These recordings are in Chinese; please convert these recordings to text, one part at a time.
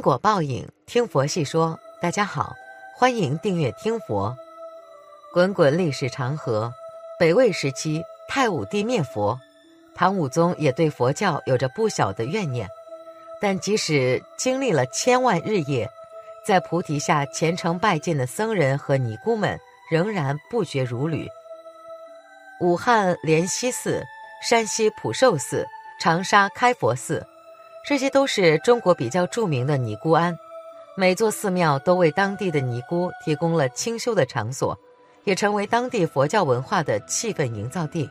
因果报应，听佛细说。大家好，欢迎订阅听佛。滚滚历史长河，北魏时期太武帝灭佛，唐武宗也对佛教有着不小的怨念。但即使经历了千万日夜，在菩提下虔诚拜见的僧人和尼姑们仍然不绝如缕。武汉莲溪寺、山西普寿寺、长沙开佛寺。这些都是中国比较著名的尼姑庵，每座寺庙都为当地的尼姑提供了清修的场所，也成为当地佛教文化的气氛营造地。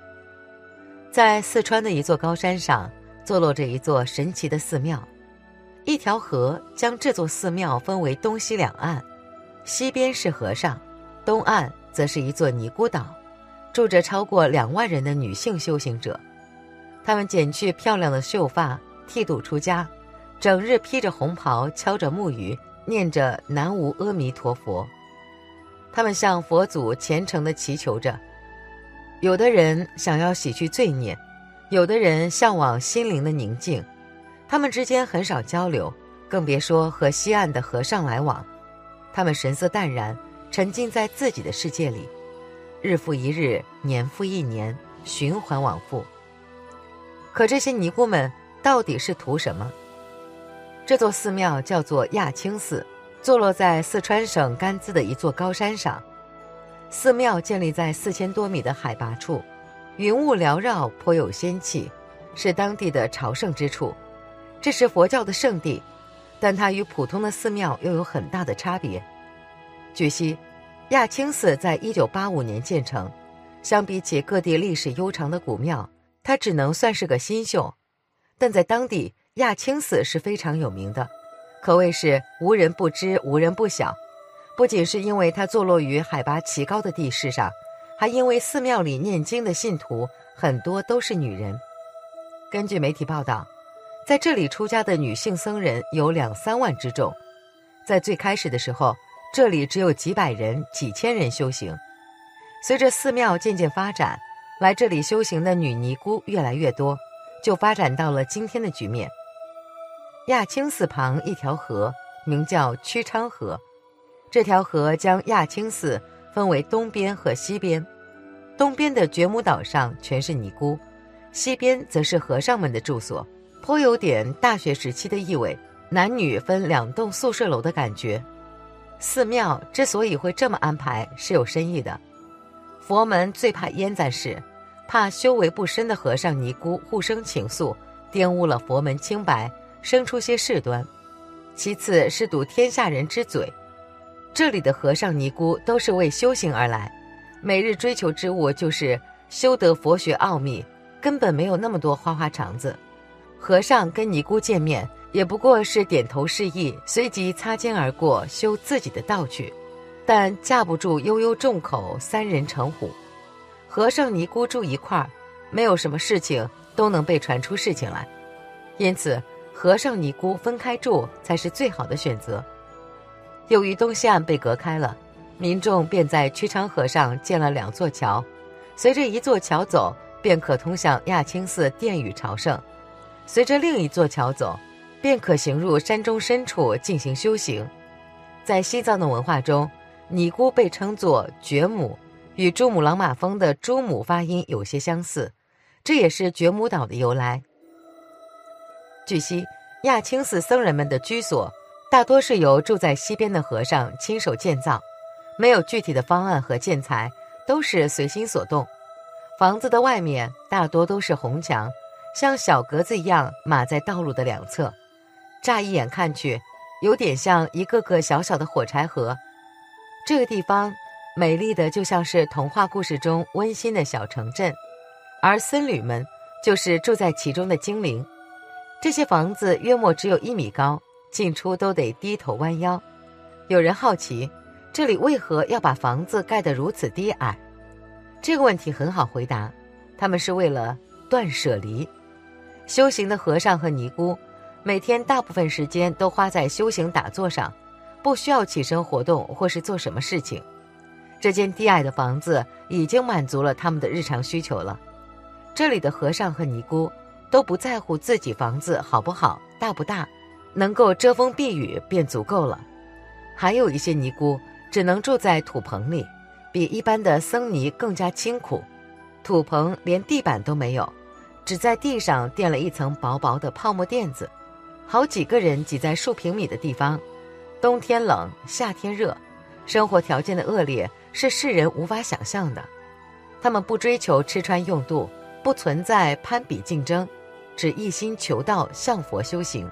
在四川的一座高山上，坐落着一座神奇的寺庙，一条河将这座寺庙分为东西两岸，西边是和尚，东岸则是一座尼姑岛，住着超过两万人的女性修行者，她们剪去漂亮的秀发。剃度出家，整日披着红袍，敲着木鱼，念着南无阿弥陀佛。他们向佛祖虔诚地祈求着。有的人想要洗去罪孽，有的人向往心灵的宁静。他们之间很少交流，更别说和西岸的和尚来往。他们神色淡然，沉浸在自己的世界里，日复一日，年复一年，循环往复。可这些尼姑们。到底是图什么？这座寺庙叫做亚青寺，坐落在四川省甘孜的一座高山上。寺庙建立在四千多米的海拔处，云雾缭绕，颇有仙气，是当地的朝圣之处。这是佛教的圣地，但它与普通的寺庙又有很大的差别。据悉，亚青寺在一九八五年建成，相比起各地历史悠长的古庙，它只能算是个新秀。但在当地，亚青寺是非常有名的，可谓是无人不知、无人不晓。不仅是因为它坐落于海拔奇高的地势上，还因为寺庙里念经的信徒很多都是女人。根据媒体报道，在这里出家的女性僧人有两三万之众。在最开始的时候，这里只有几百人、几千人修行。随着寺庙渐渐发展，来这里修行的女尼姑越来越多。就发展到了今天的局面。亚青寺旁一条河名叫曲昌河，这条河将亚青寺分为东边和西边。东边的觉母岛上全是尼姑，西边则是和尚们的住所，颇有点大学时期的意味，男女分两栋宿舍楼的感觉。寺庙之所以会这么安排，是有深意的。佛门最怕烟在事。怕修为不深的和尚尼姑互生情愫，玷污了佛门清白，生出些事端。其次是堵天下人之嘴。这里的和尚尼姑都是为修行而来，每日追求之物就是修得佛学奥秘，根本没有那么多花花肠子。和尚跟尼姑见面，也不过是点头示意，随即擦肩而过，修自己的道去。但架不住悠悠众口，三人成虎。和尚尼姑住一块儿，没有什么事情都能被传出事情来，因此和尚尼姑分开住才是最好的选择。由于东西岸被隔开了，民众便在曲昌河上建了两座桥，随着一座桥走，便可通向亚青寺殿宇朝圣；随着另一座桥走，便可行入山中深处进行修行。在西藏的文化中，尼姑被称作觉母。与珠穆朗玛峰的珠穆发音有些相似，这也是觉姆岛的由来。据悉，亚青寺僧人们的居所大多是由住在西边的和尚亲手建造，没有具体的方案和建材，都是随心所动。房子的外面大多都是红墙，像小格子一样码在道路的两侧，乍一眼看去，有点像一个个小小的火柴盒。这个地方。美丽的就像是童话故事中温馨的小城镇，而僧侣们就是住在其中的精灵。这些房子约莫只有一米高，进出都得低头弯腰。有人好奇，这里为何要把房子盖得如此低矮？这个问题很好回答，他们是为了断舍离。修行的和尚和尼姑，每天大部分时间都花在修行打坐上，不需要起身活动或是做什么事情。这间低矮的房子已经满足了他们的日常需求了。这里的和尚和尼姑都不在乎自己房子好不好、大不大，能够遮风避雨便足够了。还有一些尼姑只能住在土棚里，比一般的僧尼更加清苦。土棚连地板都没有，只在地上垫了一层薄薄的泡沫垫子，好几个人挤在数平米的地方，冬天冷，夏天热，生活条件的恶劣是世人无法想象的。他们不追求吃穿用度，不存在攀比竞争，只一心求道向佛修行。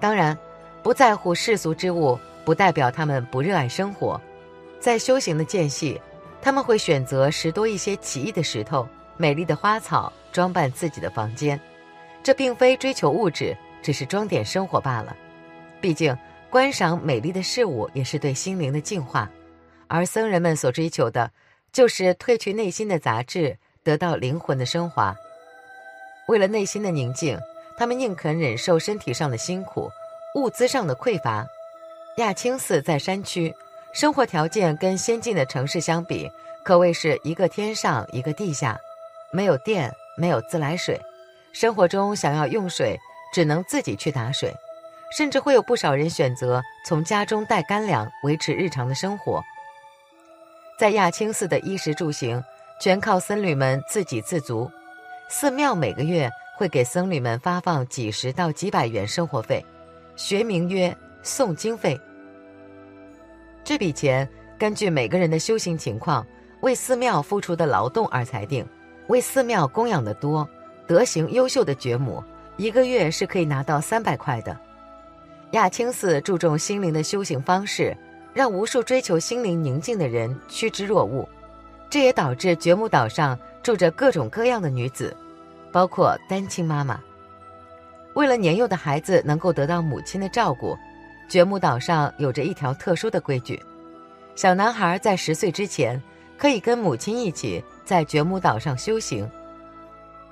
当然，不在乎世俗之物，不代表他们不热爱生活。在修行的间隙，他们会选择拾多一些奇异的石头、美丽的花草，装扮自己的房间。这并非追求物质，只是装点生活罢了。毕竟，观赏美丽的事物也是对心灵的净化，而僧人们所追求的。就是褪去内心的杂质，得到灵魂的升华。为了内心的宁静，他们宁肯忍受身体上的辛苦、物资上的匮乏。亚青寺在山区，生活条件跟先进的城市相比，可谓是一个天上一个地下。没有电，没有自来水，生活中想要用水，只能自己去打水，甚至会有不少人选择从家中带干粮维持日常的生活。在亚青寺的衣食住行，全靠僧侣们自给自足。寺庙每个月会给僧侣们发放几十到几百元生活费，学名曰诵经费。这笔钱根据每个人的修行情况，为寺庙付出的劳动而裁定。为寺庙供养的多、德行优秀的觉母，一个月是可以拿到三百块的。亚青寺注重心灵的修行方式。让无数追求心灵宁静的人趋之若鹜，这也导致觉母岛上住着各种各样的女子，包括单亲妈妈。为了年幼的孩子能够得到母亲的照顾，觉母岛上有着一条特殊的规矩：小男孩在十岁之前可以跟母亲一起在觉母岛上修行。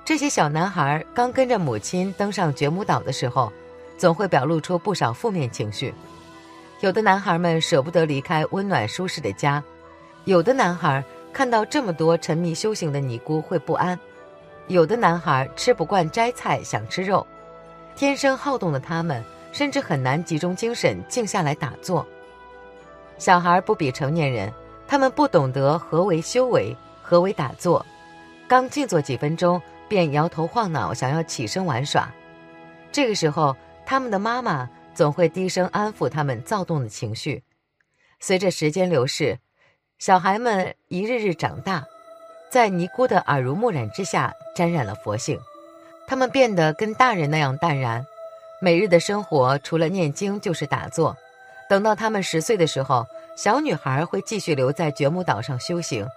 这些小男孩刚跟着母亲登上觉母岛的时候，总会表露出不少负面情绪。有的男孩们舍不得离开温暖舒适的家，有的男孩看到这么多沉迷修行的尼姑会不安，有的男孩吃不惯斋菜想吃肉，天生好动的他们甚至很难集中精神静下来打坐。小孩不比成年人，他们不懂得何为修为，何为打坐，刚静坐几分钟便摇头晃脑想要起身玩耍，这个时候他们的妈妈。总会低声安抚他们躁动的情绪。随着时间流逝，小孩们一日日长大，在尼姑的耳濡目染之下，沾染了佛性。他们变得跟大人那样淡然，每日的生活除了念经就是打坐。等到他们十岁的时候，小女孩会继续留在觉母岛上修行，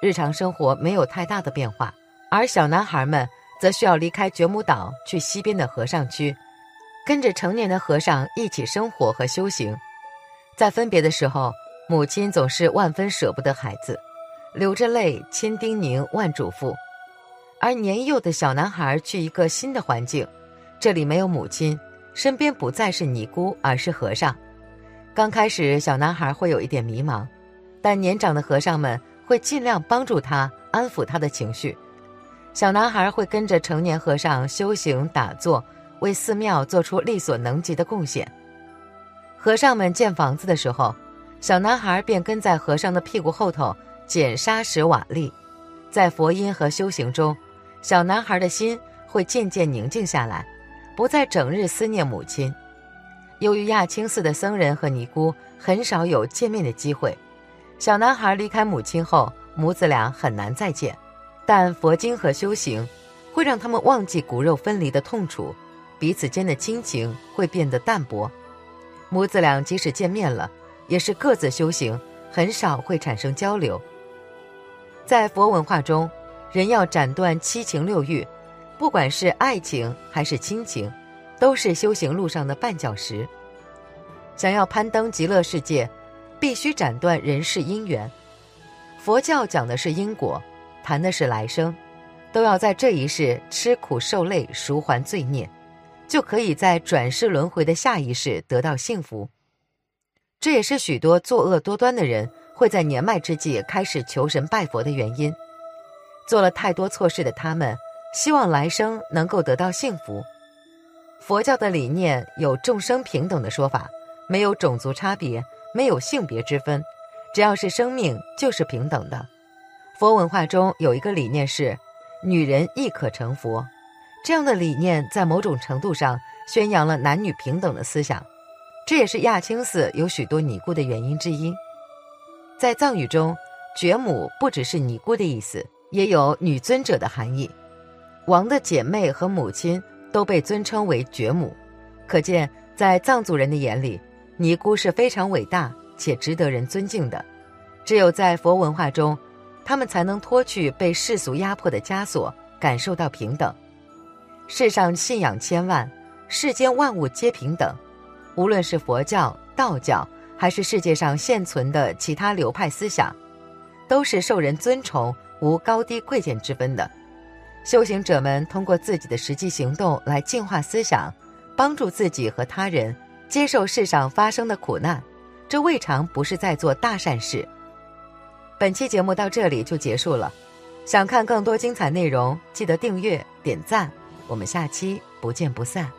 日常生活没有太大的变化；而小男孩们则需要离开觉母岛，去西边的和尚区。跟着成年的和尚一起生活和修行，在分别的时候，母亲总是万分舍不得孩子，流着泪，千叮咛万嘱咐。而年幼的小男孩去一个新的环境，这里没有母亲，身边不再是尼姑，而是和尚。刚开始，小男孩会有一点迷茫，但年长的和尚们会尽量帮助他，安抚他的情绪。小男孩会跟着成年和尚修行打坐。为寺庙做出力所能及的贡献。和尚们建房子的时候，小男孩便跟在和尚的屁股后头捡沙石瓦砾。在佛音和修行中，小男孩的心会渐渐宁静下来，不再整日思念母亲。由于亚青寺的僧人和尼姑很少有见面的机会，小男孩离开母亲后，母子俩很难再见。但佛经和修行会让他们忘记骨肉分离的痛楚。彼此间的亲情会变得淡薄，母子俩即使见面了，也是各自修行，很少会产生交流。在佛文化中，人要斩断七情六欲，不管是爱情还是亲情，都是修行路上的绊脚石。想要攀登极乐世界，必须斩断人世因缘。佛教讲的是因果，谈的是来生，都要在这一世吃苦受累，赎还罪孽。就可以在转世轮回的下一世得到幸福，这也是许多作恶多端的人会在年迈之际开始求神拜佛的原因。做了太多错事的他们，希望来生能够得到幸福。佛教的理念有众生平等的说法，没有种族差别，没有性别之分，只要是生命就是平等的。佛文化中有一个理念是，女人亦可成佛，这样的理念在某种程度上宣扬了男女平等的思想，这也是亚青寺有许多尼姑的原因之一。在藏语中，觉母不只是尼姑的意思，也有女尊者的含义。王的姐妹和母亲都被尊称为觉母，可见在藏族人的眼里，尼姑是非常伟大且值得人尊敬的。只有在佛文化中。他们才能脱去被世俗压迫的枷锁，感受到平等。世上信仰千万，世间万物皆平等。无论是佛教、道教，还是世界上现存的其他流派思想，都是受人尊崇，无高低贵贱之分的。修行者们通过自己的实际行动来净化思想，帮助自己和他人接受世上发生的苦难，这未尝不是在做大善事。本期节目到这里就结束了，想看更多精彩内容，记得订阅点赞，我们下期不见不散。